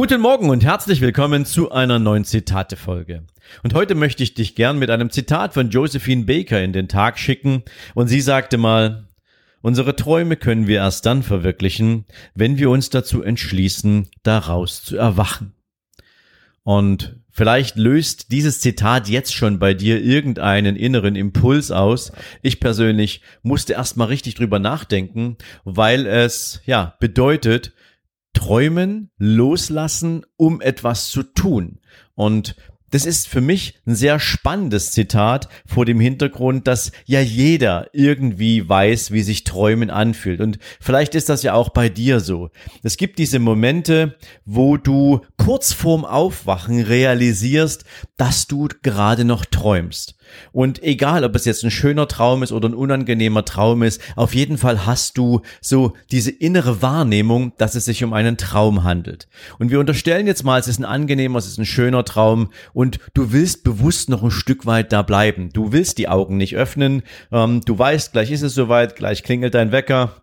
Guten Morgen und herzlich willkommen zu einer neuen Zitate-Folge. Und heute möchte ich dich gern mit einem Zitat von Josephine Baker in den Tag schicken. Und sie sagte mal, unsere Träume können wir erst dann verwirklichen, wenn wir uns dazu entschließen, daraus zu erwachen. Und vielleicht löst dieses Zitat jetzt schon bei dir irgendeinen inneren Impuls aus. Ich persönlich musste erstmal richtig drüber nachdenken, weil es, ja, bedeutet, träumen, loslassen, um etwas zu tun. Und das ist für mich ein sehr spannendes Zitat vor dem Hintergrund, dass ja jeder irgendwie weiß, wie sich Träumen anfühlt. Und vielleicht ist das ja auch bei dir so. Es gibt diese Momente, wo du kurz vorm Aufwachen realisierst, dass du gerade noch träumst. Und egal, ob es jetzt ein schöner Traum ist oder ein unangenehmer Traum ist, auf jeden Fall hast du so diese innere Wahrnehmung, dass es sich um einen Traum handelt. Und wir unterstellen jetzt mal, es ist ein angenehmer, es ist ein schöner Traum und du willst bewusst noch ein Stück weit da bleiben. Du willst die Augen nicht öffnen. Ähm, du weißt, gleich ist es soweit, gleich klingelt dein Wecker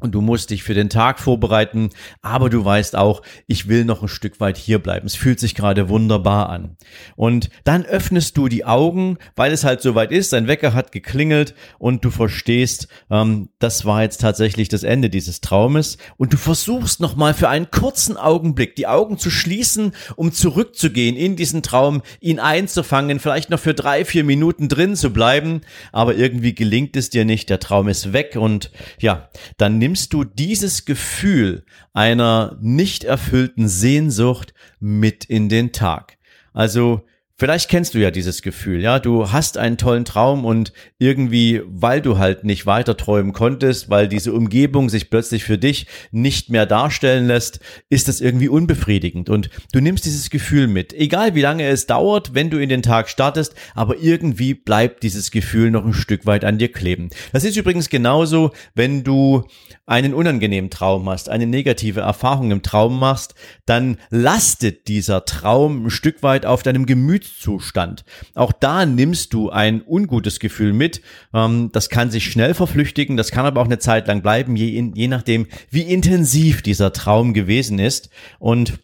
und du musst dich für den Tag vorbereiten, aber du weißt auch, ich will noch ein Stück weit hier bleiben. Es fühlt sich gerade wunderbar an. Und dann öffnest du die Augen, weil es halt soweit ist, dein Wecker hat geklingelt und du verstehst, ähm, das war jetzt tatsächlich das Ende dieses Traumes und du versuchst nochmal für einen kurzen Augenblick die Augen zu schließen, um zurückzugehen in diesen Traum, ihn einzufangen, vielleicht noch für drei, vier Minuten drin zu bleiben, aber irgendwie gelingt es dir nicht, der Traum ist weg und ja, dann nimmst du dieses Gefühl einer nicht erfüllten Sehnsucht mit in den Tag. Also Vielleicht kennst du ja dieses Gefühl, ja, du hast einen tollen Traum und irgendwie, weil du halt nicht weiter träumen konntest, weil diese Umgebung sich plötzlich für dich nicht mehr darstellen lässt, ist das irgendwie unbefriedigend und du nimmst dieses Gefühl mit. Egal wie lange es dauert, wenn du in den Tag startest, aber irgendwie bleibt dieses Gefühl noch ein Stück weit an dir kleben. Das ist übrigens genauso, wenn du einen unangenehmen Traum hast, eine negative Erfahrung im Traum machst, dann lastet dieser Traum ein Stück weit auf deinem Gemüt Gemütszustand. Auch da nimmst du ein ungutes Gefühl mit. Ähm, das kann sich schnell verflüchtigen, das kann aber auch eine Zeit lang bleiben, je, je nachdem, wie intensiv dieser Traum gewesen ist. Und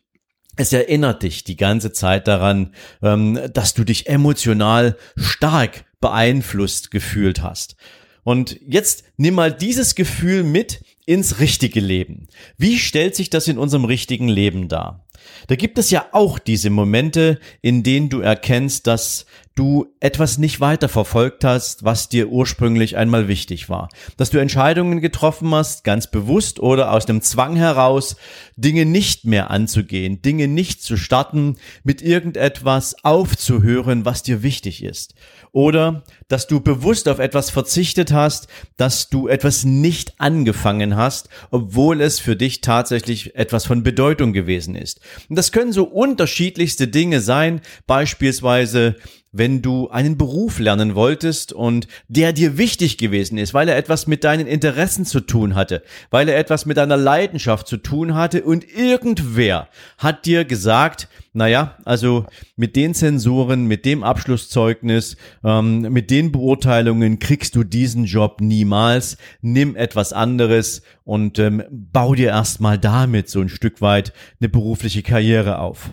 es erinnert dich die ganze Zeit daran, ähm, dass du dich emotional stark beeinflusst gefühlt hast. Und jetzt nimm mal dieses Gefühl mit ins richtige Leben. Wie stellt sich das in unserem richtigen Leben dar? Da gibt es ja auch diese Momente, in denen du erkennst, dass du etwas nicht weiter verfolgt hast, was dir ursprünglich einmal wichtig war. Dass du Entscheidungen getroffen hast, ganz bewusst oder aus dem Zwang heraus, Dinge nicht mehr anzugehen, Dinge nicht zu starten, mit irgendetwas aufzuhören, was dir wichtig ist. Oder dass du bewusst auf etwas verzichtet hast, dass du etwas nicht angefangen hast, obwohl es für dich tatsächlich etwas von Bedeutung gewesen ist. Und das können so unterschiedlichste Dinge sein, beispielsweise wenn du einen Beruf lernen wolltest und der dir wichtig gewesen ist, weil er etwas mit deinen Interessen zu tun hatte, weil er etwas mit deiner Leidenschaft zu tun hatte und irgendwer hat dir gesagt, naja, also mit den Zensuren, mit dem Abschlusszeugnis, ähm, mit den Beurteilungen kriegst du diesen Job niemals. Nimm etwas anderes und ähm, bau dir erstmal damit so ein Stück weit eine berufliche Karriere auf.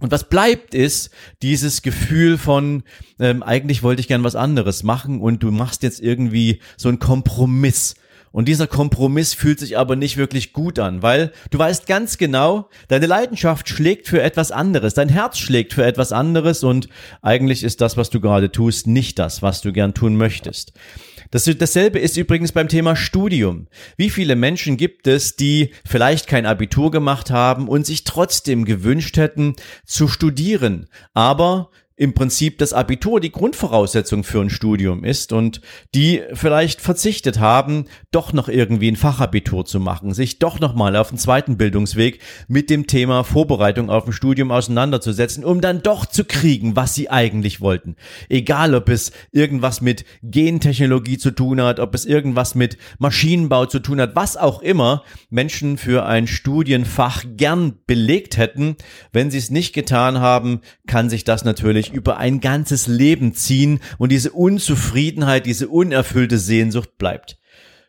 Und was bleibt ist dieses Gefühl von, ähm, eigentlich wollte ich gern was anderes machen und du machst jetzt irgendwie so einen Kompromiss. Und dieser Kompromiss fühlt sich aber nicht wirklich gut an, weil du weißt ganz genau, deine Leidenschaft schlägt für etwas anderes, dein Herz schlägt für etwas anderes und eigentlich ist das, was du gerade tust, nicht das, was du gern tun möchtest. Das, dasselbe ist übrigens beim Thema Studium. Wie viele Menschen gibt es, die vielleicht kein Abitur gemacht haben und sich trotzdem gewünscht hätten zu studieren, aber im Prinzip das Abitur die Grundvoraussetzung für ein Studium ist und die vielleicht verzichtet haben, doch noch irgendwie ein Fachabitur zu machen, sich doch noch mal auf den zweiten Bildungsweg mit dem Thema Vorbereitung auf ein Studium auseinanderzusetzen, um dann doch zu kriegen, was sie eigentlich wollten. Egal, ob es irgendwas mit Gentechnologie zu tun hat, ob es irgendwas mit Maschinenbau zu tun hat, was auch immer Menschen für ein Studienfach gern belegt hätten, wenn sie es nicht getan haben, kann sich das natürlich sich über ein ganzes Leben ziehen und diese Unzufriedenheit, diese unerfüllte Sehnsucht bleibt.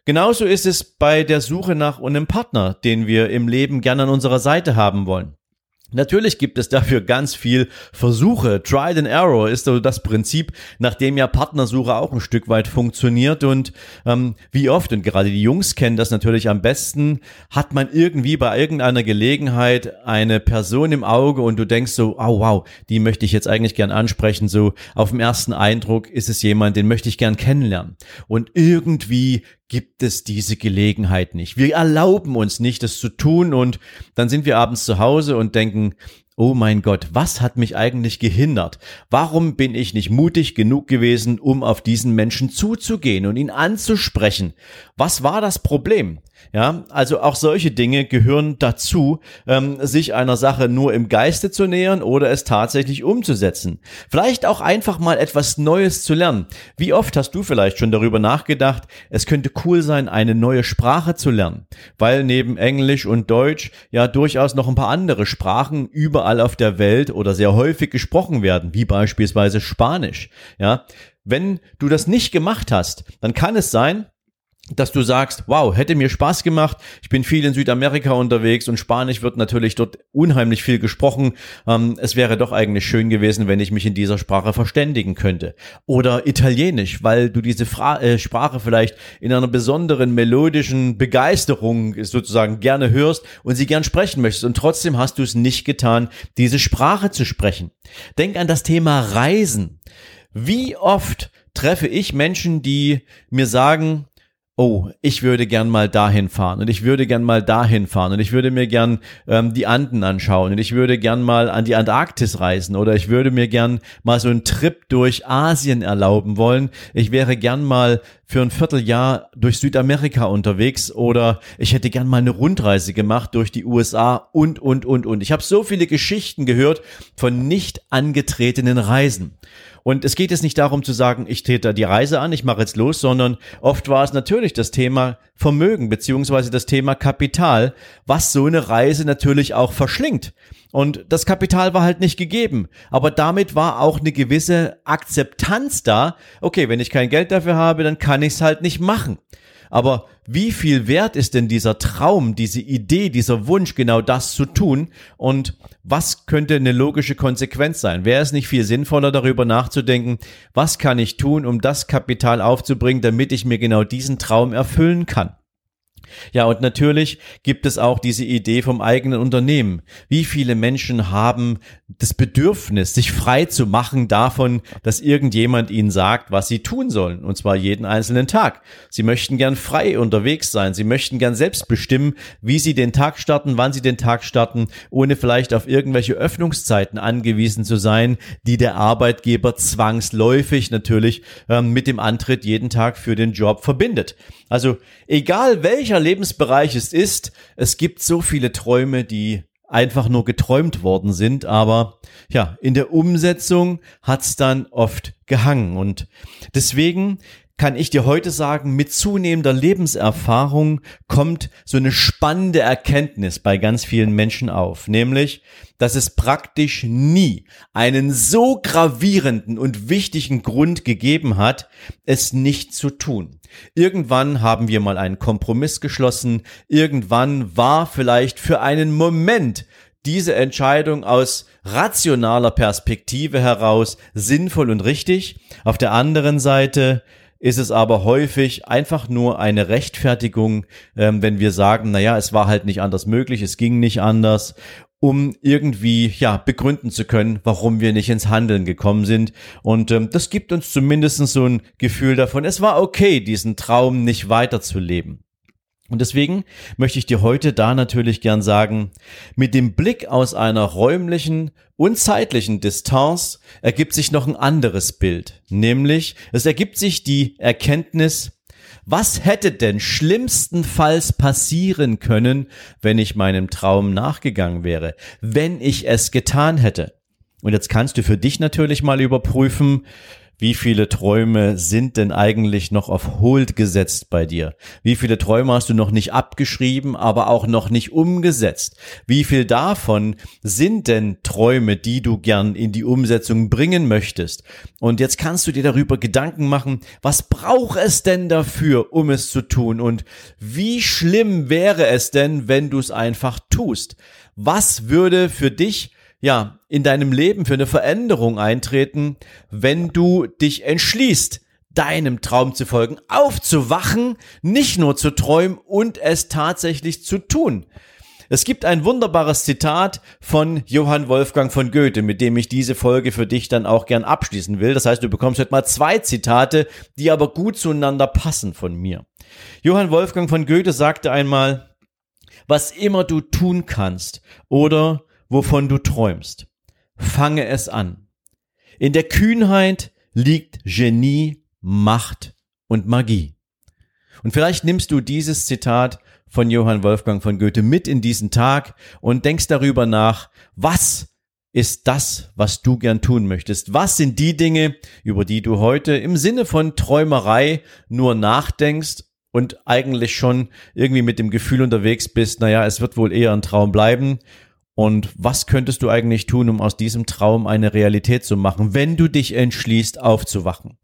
Genauso ist es bei der Suche nach einem Partner, den wir im Leben gerne an unserer Seite haben wollen. Natürlich gibt es dafür ganz viel Versuche. Trial and Error ist so das Prinzip, nach dem ja Partnersuche auch ein Stück weit funktioniert. Und ähm, wie oft, und gerade die Jungs kennen das natürlich am besten, hat man irgendwie bei irgendeiner Gelegenheit eine Person im Auge und du denkst so, oh wow, die möchte ich jetzt eigentlich gern ansprechen. So auf dem ersten Eindruck ist es jemand, den möchte ich gern kennenlernen. Und irgendwie gibt es diese Gelegenheit nicht. Wir erlauben uns nicht, das zu tun und dann sind wir abends zu Hause und denken, oh mein Gott, was hat mich eigentlich gehindert? Warum bin ich nicht mutig genug gewesen, um auf diesen Menschen zuzugehen und ihn anzusprechen? Was war das Problem? Ja, also auch solche Dinge gehören dazu, ähm, sich einer Sache nur im Geiste zu nähern oder es tatsächlich umzusetzen. Vielleicht auch einfach mal etwas Neues zu lernen. Wie oft hast du vielleicht schon darüber nachgedacht, es könnte cool sein, eine neue Sprache zu lernen, weil neben Englisch und Deutsch ja durchaus noch ein paar andere Sprachen überall auf der Welt oder sehr häufig gesprochen werden, wie beispielsweise Spanisch. Ja, wenn du das nicht gemacht hast, dann kann es sein, dass du sagst, wow, hätte mir Spaß gemacht. Ich bin viel in Südamerika unterwegs und Spanisch wird natürlich dort unheimlich viel gesprochen. Ähm, es wäre doch eigentlich schön gewesen, wenn ich mich in dieser Sprache verständigen könnte. Oder Italienisch, weil du diese Fra äh, Sprache vielleicht in einer besonderen melodischen Begeisterung sozusagen gerne hörst und sie gern sprechen möchtest. Und trotzdem hast du es nicht getan, diese Sprache zu sprechen. Denk an das Thema Reisen. Wie oft treffe ich Menschen, die mir sagen, oh, ich würde gern mal dahin fahren und ich würde gern mal dahin fahren und ich würde mir gern ähm, die Anden anschauen und ich würde gern mal an die Antarktis reisen oder ich würde mir gern mal so einen Trip durch Asien erlauben wollen. Ich wäre gern mal für ein Vierteljahr durch Südamerika unterwegs oder ich hätte gern mal eine Rundreise gemacht durch die USA und, und, und, und. Ich habe so viele Geschichten gehört von nicht angetretenen Reisen. Und es geht jetzt nicht darum zu sagen, ich trete die Reise an, ich mache jetzt los, sondern oft war es natürlich das Thema Vermögen beziehungsweise das Thema Kapital, was so eine Reise natürlich auch verschlingt. Und das Kapital war halt nicht gegeben. Aber damit war auch eine gewisse Akzeptanz da. Okay, wenn ich kein Geld dafür habe, dann kann ich es halt nicht machen. Aber wie viel wert ist denn dieser Traum, diese Idee, dieser Wunsch, genau das zu tun? Und was könnte eine logische Konsequenz sein? Wäre es nicht viel sinnvoller, darüber nachzudenken, was kann ich tun, um das Kapital aufzubringen, damit ich mir genau diesen Traum erfüllen kann? Ja, und natürlich gibt es auch diese Idee vom eigenen Unternehmen. Wie viele Menschen haben das Bedürfnis, sich frei zu machen davon, dass irgendjemand ihnen sagt, was sie tun sollen, und zwar jeden einzelnen Tag. Sie möchten gern frei unterwegs sein, sie möchten gern selbst bestimmen, wie sie den Tag starten, wann sie den Tag starten, ohne vielleicht auf irgendwelche Öffnungszeiten angewiesen zu sein, die der Arbeitgeber zwangsläufig natürlich ähm, mit dem Antritt jeden Tag für den Job verbindet. Also egal welcher Lebensbereich es ist, es gibt so viele Träume, die einfach nur geträumt worden sind, aber ja, in der Umsetzung hat's dann oft gehangen. Und deswegen kann ich dir heute sagen, mit zunehmender Lebenserfahrung kommt so eine spannende Erkenntnis bei ganz vielen Menschen auf, nämlich, dass es praktisch nie einen so gravierenden und wichtigen Grund gegeben hat, es nicht zu tun. Irgendwann haben wir mal einen Kompromiss geschlossen, irgendwann war vielleicht für einen Moment diese Entscheidung aus rationaler Perspektive heraus sinnvoll und richtig. Auf der anderen Seite ist es aber häufig einfach nur eine Rechtfertigung, ähm, wenn wir sagen, naja, es war halt nicht anders möglich, es ging nicht anders, um irgendwie ja begründen zu können, warum wir nicht ins Handeln gekommen sind. Und ähm, das gibt uns zumindest so ein Gefühl davon, es war okay, diesen Traum nicht weiterzuleben. Und deswegen möchte ich dir heute da natürlich gern sagen, mit dem Blick aus einer räumlichen und zeitlichen Distanz ergibt sich noch ein anderes Bild, nämlich es ergibt sich die Erkenntnis, was hätte denn schlimmstenfalls passieren können, wenn ich meinem Traum nachgegangen wäre, wenn ich es getan hätte? Und jetzt kannst du für dich natürlich mal überprüfen, wie viele Träume sind denn eigentlich noch auf Hold gesetzt bei dir? Wie viele Träume hast du noch nicht abgeschrieben, aber auch noch nicht umgesetzt? Wie viel davon sind denn Träume, die du gern in die Umsetzung bringen möchtest? Und jetzt kannst du dir darüber Gedanken machen, was braucht es denn dafür, um es zu tun? Und wie schlimm wäre es denn, wenn du es einfach tust? Was würde für dich ja, in deinem Leben für eine Veränderung eintreten, wenn du dich entschließt, deinem Traum zu folgen, aufzuwachen, nicht nur zu träumen und es tatsächlich zu tun. Es gibt ein wunderbares Zitat von Johann Wolfgang von Goethe, mit dem ich diese Folge für dich dann auch gern abschließen will. Das heißt, du bekommst heute mal zwei Zitate, die aber gut zueinander passen von mir. Johann Wolfgang von Goethe sagte einmal, was immer du tun kannst oder wovon du träumst. Fange es an. In der Kühnheit liegt Genie, Macht und Magie. Und vielleicht nimmst du dieses Zitat von Johann Wolfgang von Goethe mit in diesen Tag und denkst darüber nach, was ist das, was du gern tun möchtest? Was sind die Dinge, über die du heute im Sinne von Träumerei nur nachdenkst und eigentlich schon irgendwie mit dem Gefühl unterwegs bist, naja, es wird wohl eher ein Traum bleiben und was könntest du eigentlich tun, um aus diesem Traum eine Realität zu machen, wenn du dich entschließt, aufzuwachen?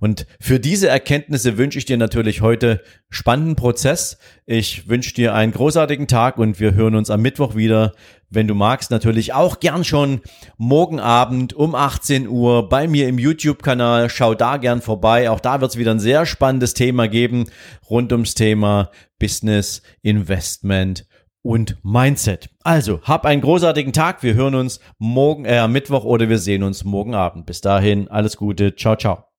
Und für diese Erkenntnisse wünsche ich dir natürlich heute spannenden Prozess. Ich wünsche dir einen großartigen Tag und wir hören uns am Mittwoch wieder. Wenn du magst, natürlich auch gern schon morgen Abend um 18 Uhr bei mir im YouTube-Kanal. Schau da gern vorbei. Auch da wird es wieder ein sehr spannendes Thema geben rund ums Thema Business, Investment und Mindset. Also, hab einen großartigen Tag. Wir hören uns morgen, äh, Mittwoch oder wir sehen uns morgen Abend. Bis dahin, alles Gute. Ciao, ciao.